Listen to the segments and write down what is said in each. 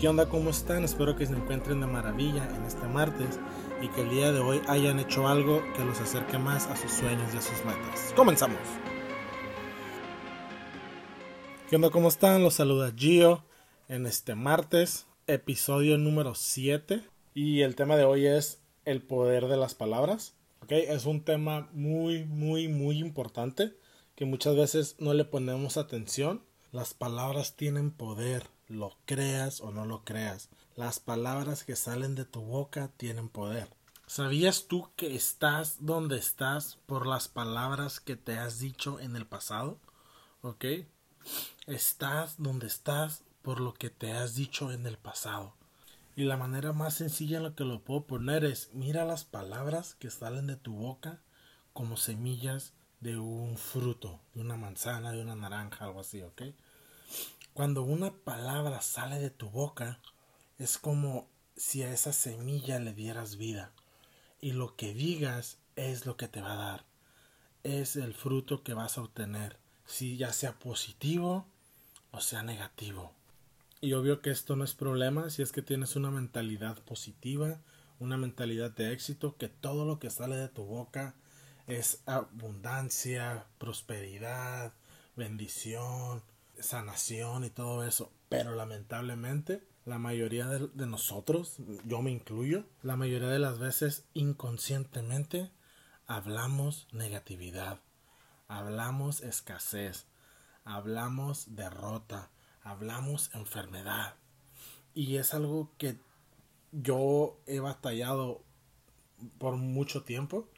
¿Qué onda? ¿Cómo están? Espero que se encuentren de maravilla en este martes y que el día de hoy hayan hecho algo que los acerque más a sus sueños y a sus metas. ¡Comenzamos! ¿Qué onda? ¿Cómo están? Los saluda Gio en este martes, episodio número 7 y el tema de hoy es el poder de las palabras. ¿okay? Es un tema muy, muy, muy importante que muchas veces no le ponemos atención. Las palabras tienen poder, lo creas o no lo creas. Las palabras que salen de tu boca tienen poder. ¿Sabías tú que estás donde estás por las palabras que te has dicho en el pasado? ¿Ok? Estás donde estás por lo que te has dicho en el pasado. Y la manera más sencilla en la que lo puedo poner es mira las palabras que salen de tu boca como semillas de un fruto, de una manzana, de una naranja, algo así, ¿ok? Cuando una palabra sale de tu boca, es como si a esa semilla le dieras vida. Y lo que digas es lo que te va a dar. Es el fruto que vas a obtener, si ya sea positivo o sea negativo. Y obvio que esto no es problema si es que tienes una mentalidad positiva, una mentalidad de éxito, que todo lo que sale de tu boca es abundancia, prosperidad, bendición, sanación y todo eso. Pero lamentablemente, la mayoría de, de, nosotros, yo me incluyo, la mayoría de las veces inconscientemente hablamos negatividad, hablamos escasez, hablamos derrota, hablamos enfermedad. Y es algo que yo he batallado por mucho tiempo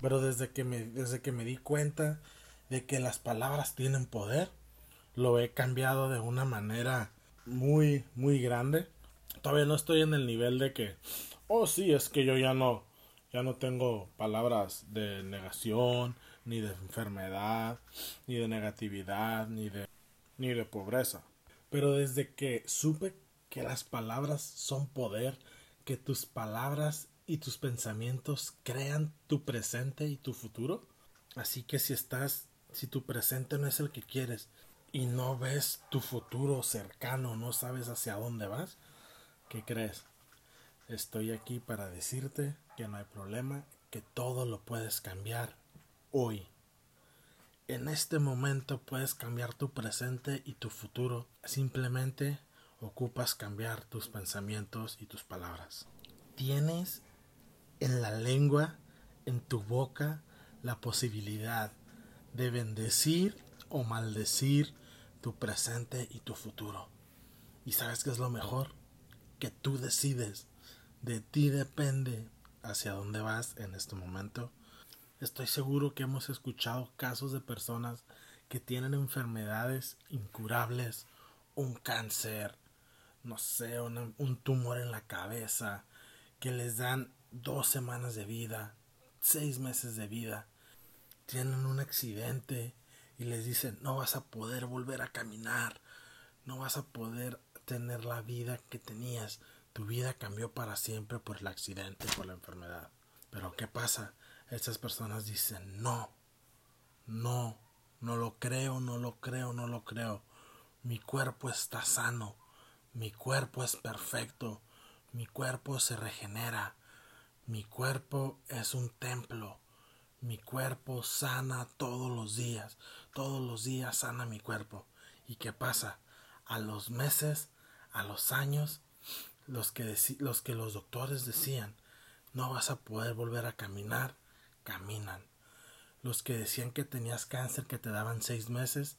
pero desde que me, desde que me di cuenta de que las palabras tienen poder, lo he cambiado de una manera muy, muy grande. Todavía no estoy en el nivel de que, oh sí, es que yo ya no, ya no tengo palabras de negación, ni de enfermedad, ni de negatividad, ni de, ni de pobreza. Pero desde que supe que las palabras son poder, que tus palabras y tus pensamientos crean tu presente y tu futuro. Así que si estás, si tu presente no es el que quieres y no ves tu futuro cercano, no sabes hacia dónde vas, ¿qué crees? Estoy aquí para decirte que no hay problema, que todo lo puedes cambiar hoy. En este momento puedes cambiar tu presente y tu futuro. Simplemente ocupas cambiar tus pensamientos y tus palabras. Tienes en la lengua, en tu boca, la posibilidad de bendecir o maldecir tu presente y tu futuro. ¿Y sabes qué es lo mejor? Que tú decides. De ti depende hacia dónde vas en este momento. Estoy seguro que hemos escuchado casos de personas que tienen enfermedades incurables, un cáncer, no sé, un tumor en la cabeza, que les dan dos semanas de vida, seis meses de vida, tienen un accidente y les dicen no vas a poder volver a caminar, no vas a poder tener la vida que tenías, tu vida cambió para siempre por el accidente, por la enfermedad. Pero ¿qué pasa? Estas personas dicen no, no, no lo creo, no lo creo, no lo creo. Mi cuerpo está sano, mi cuerpo es perfecto, mi cuerpo se regenera, mi cuerpo es un templo. Mi cuerpo sana todos los días. Todos los días sana mi cuerpo. ¿Y qué pasa? A los meses, a los años, los que, los, que los doctores decían, no vas a poder volver a caminar, caminan. Los que decían que tenías cáncer, que te daban seis meses,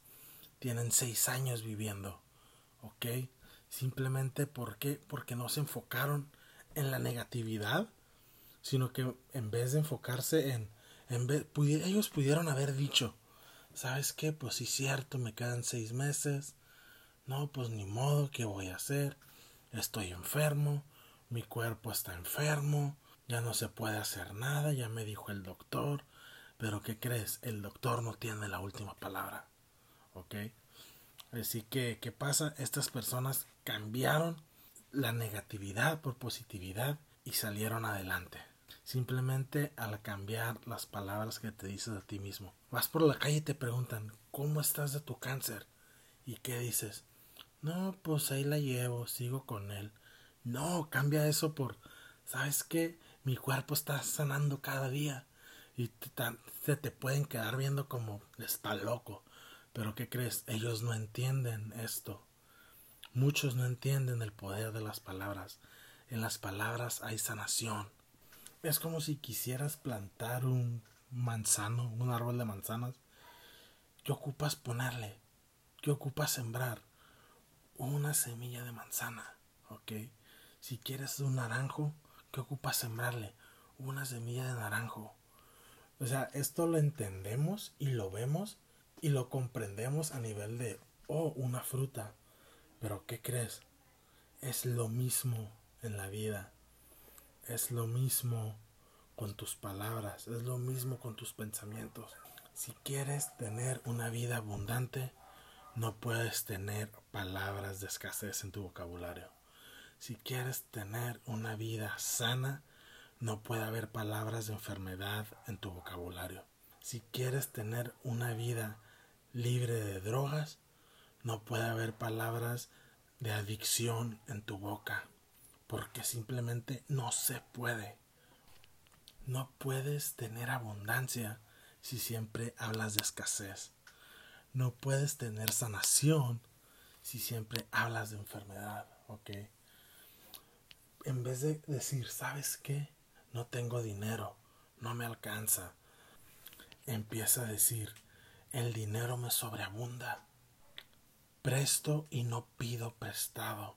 tienen seis años viviendo. ¿Ok? Simplemente porque, porque no se enfocaron en la negatividad sino que en vez de enfocarse en, en vez, ellos pudieron haber dicho, ¿sabes qué? Pues sí, cierto, me quedan seis meses. No, pues ni modo, ¿qué voy a hacer? Estoy enfermo, mi cuerpo está enfermo, ya no se puede hacer nada, ya me dijo el doctor. Pero ¿qué crees? El doctor no tiene la última palabra. ¿Ok? Así que, ¿qué pasa? Estas personas cambiaron la negatividad por positividad y salieron adelante simplemente al cambiar las palabras que te dices a ti mismo. Vas por la calle y te preguntan, ¿cómo estás de tu cáncer? ¿Y qué dices? No, pues ahí la llevo, sigo con él. No, cambia eso por, ¿sabes qué? Mi cuerpo está sanando cada día y te, te pueden quedar viendo como está loco. Pero ¿qué crees? Ellos no entienden esto. Muchos no entienden el poder de las palabras. En las palabras hay sanación. Es como si quisieras plantar un manzano, un árbol de manzanas. ¿Qué ocupas ponerle? ¿Qué ocupas sembrar? Una semilla de manzana, ¿ok? Si quieres un naranjo, ¿qué ocupas sembrarle? Una semilla de naranjo. O sea, esto lo entendemos y lo vemos y lo comprendemos a nivel de, oh, una fruta. Pero ¿qué crees? Es lo mismo en la vida. Es lo mismo con tus palabras. Es lo mismo con tus pensamientos. Si quieres tener una vida abundante, no puedes tener palabras de escasez en tu vocabulario. Si quieres tener una vida sana, no puede haber palabras de enfermedad en tu vocabulario. Si quieres tener una vida libre de drogas, no puede haber palabras de adicción en tu boca, porque simplemente no se puede. No puedes tener abundancia si siempre hablas de escasez. No puedes tener sanación si siempre hablas de enfermedad. En vez de decir, ¿sabes qué? No tengo dinero, no me alcanza. Empieza a decir, el dinero me sobreabunda. Presto y no pido prestado.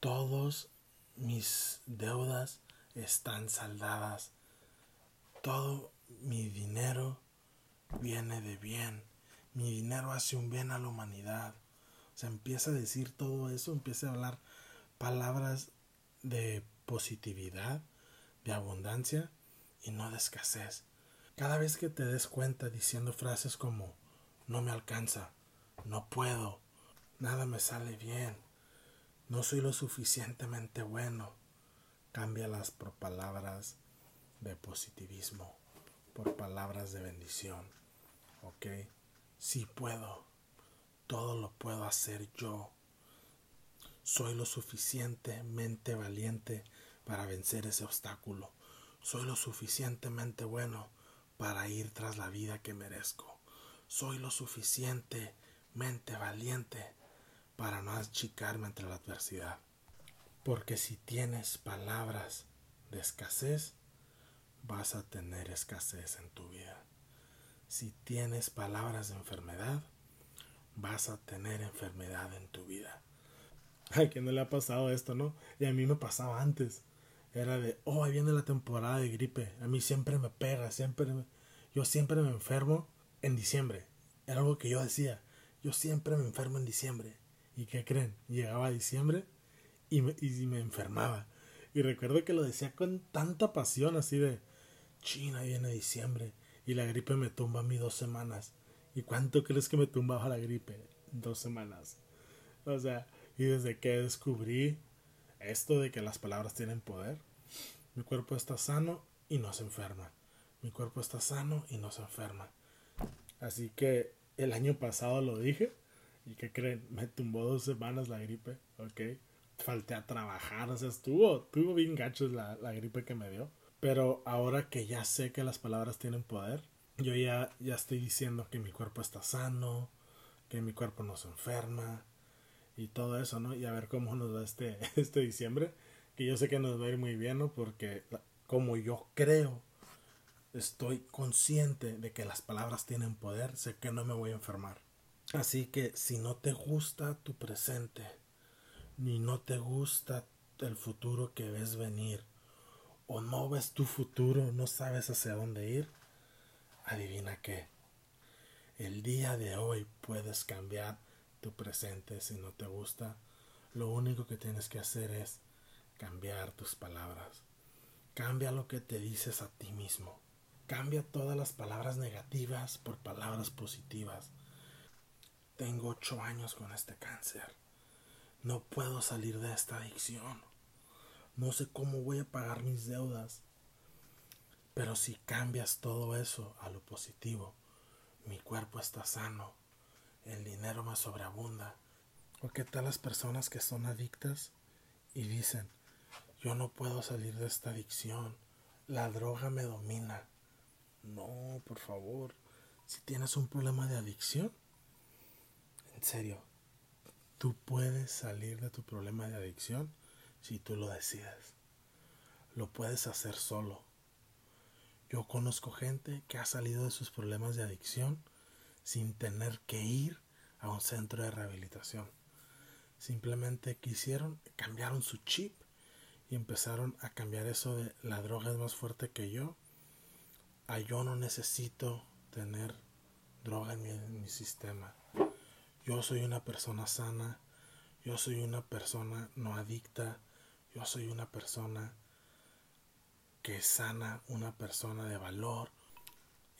Todos mis deudas están saldadas. Todo mi dinero viene de bien. Mi dinero hace un bien a la humanidad. O sea, empieza a decir todo eso, empieza a hablar palabras de positividad, de abundancia y no de escasez. Cada vez que te des cuenta diciendo frases como no me alcanza, no puedo, nada me sale bien, no soy lo suficientemente bueno, cámbialas por palabras de positivismo, por palabras de bendición. ¿Ok? Sí puedo, todo lo puedo hacer yo. Soy lo suficientemente valiente para vencer ese obstáculo. Soy lo suficientemente bueno para ir tras la vida que merezco. Soy lo suficientemente valiente para no achicarme entre la adversidad. Porque si tienes palabras de escasez, vas a tener escasez en tu vida. Si tienes palabras de enfermedad, vas a tener enfermedad en tu vida. Ay, que no le ha pasado esto, ¿no? Y a mí me pasaba antes era de, oh, ahí viene la temporada de gripe. A mí siempre me pega, siempre yo siempre me enfermo en diciembre. Era algo que yo decía, yo siempre me enfermo en diciembre. ¿Y qué creen? Llegaba diciembre y me, y me enfermaba. Y recuerdo que lo decía con tanta pasión, así de, China viene diciembre y la gripe me tumba a mí dos semanas. ¿Y cuánto crees que me tumbaba la gripe? Dos semanas. O sea, y desde que descubrí esto de que las palabras tienen poder. Mi cuerpo está sano y no se enferma. Mi cuerpo está sano y no se enferma. Así que el año pasado lo dije. ¿Y qué creen? Me tumbó dos semanas la gripe. ¿Ok? Falté a trabajar. O sea, estuvo, estuvo bien gachos la, la gripe que me dio. Pero ahora que ya sé que las palabras tienen poder, yo ya, ya estoy diciendo que mi cuerpo está sano, que mi cuerpo no se enferma, y todo eso, ¿no? Y a ver cómo nos va este, este diciembre, que yo sé que nos va a ir muy bien, ¿no? Porque como yo creo, estoy consciente de que las palabras tienen poder, sé que no me voy a enfermar. Así que si no te gusta tu presente, ni no te gusta el futuro que ves venir, o no ves tu futuro, no sabes hacia dónde ir, adivina qué. El día de hoy puedes cambiar tu presente si no te gusta, lo único que tienes que hacer es cambiar tus palabras. Cambia lo que te dices a ti mismo. Cambia todas las palabras negativas por palabras positivas. Tengo ocho años con este cáncer. No puedo salir de esta adicción. No sé cómo voy a pagar mis deudas. Pero si cambias todo eso a lo positivo, mi cuerpo está sano, el dinero me sobreabunda, ¿O qué tal las personas que son adictas y dicen, yo no puedo salir de esta adicción, la droga me domina? No, por favor, si tienes un problema de adicción, en serio, tú puedes salir de tu problema de adicción si tú lo decides. Lo puedes hacer solo. Yo conozco gente que ha salido de sus problemas de adicción sin tener que ir a un centro de rehabilitación. Simplemente quisieron, cambiaron su chip y empezaron a cambiar eso de la droga es más fuerte que yo. A yo no necesito tener droga en mi sistema. Yo soy una persona sana. Yo soy una persona no adicta. Yo soy una persona que sana, una persona de valor.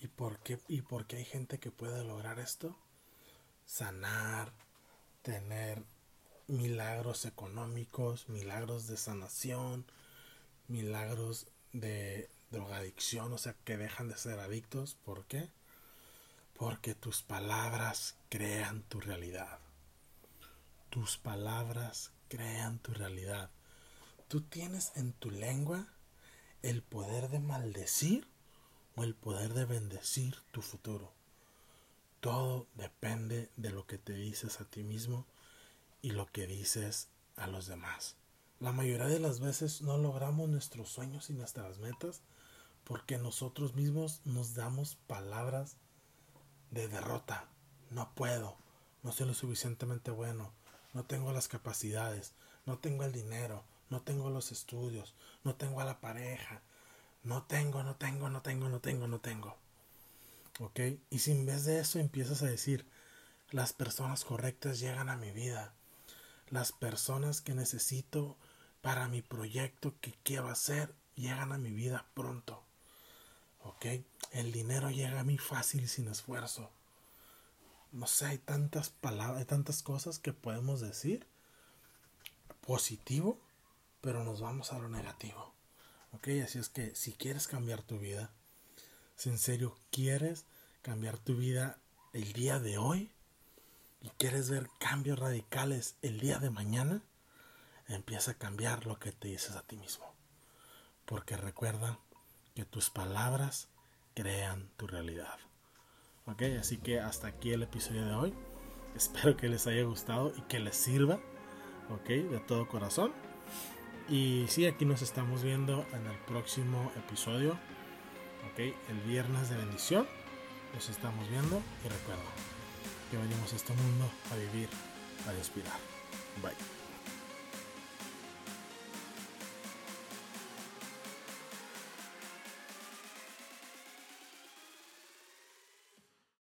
¿Y por qué, y por qué hay gente que puede lograr esto? Sanar, tener milagros económicos, milagros de sanación, milagros de drogadicción, o sea, que dejan de ser adictos. ¿Por qué? Porque tus palabras crean tu realidad. Tus palabras crean tu realidad. Tú tienes en tu lengua el poder de maldecir o el poder de bendecir tu futuro. Todo depende de lo que te dices a ti mismo y lo que dices a los demás. La mayoría de las veces no logramos nuestros sueños y nuestras metas porque nosotros mismos nos damos palabras de derrota. No puedo, no soy lo suficientemente bueno, no tengo las capacidades, no tengo el dinero, no tengo los estudios, no tengo a la pareja, no tengo, no tengo, no tengo, no tengo, no tengo. ¿Ok? Y si en vez de eso empiezas a decir, las personas correctas llegan a mi vida, las personas que necesito para mi proyecto que quiero hacer llegan a mi vida pronto. ¿Ok? El dinero llega a mí fácil sin esfuerzo. No sé, hay tantas palabras, hay tantas cosas que podemos decir positivo, pero nos vamos a lo negativo. ¿Ok? Así es que si quieres cambiar tu vida, si en serio quieres cambiar tu vida el día de hoy, y quieres ver cambios radicales el día de mañana, empieza a cambiar lo que te dices a ti mismo. Porque recuerda que tus palabras crean tu realidad. Ok, así que hasta aquí el episodio de hoy. Espero que les haya gustado y que les sirva. Ok, de todo corazón. Y sí, aquí nos estamos viendo en el próximo episodio. Ok, el viernes de bendición. Nos estamos viendo y recuerda que venimos a este mundo a vivir, a respirar. Bye.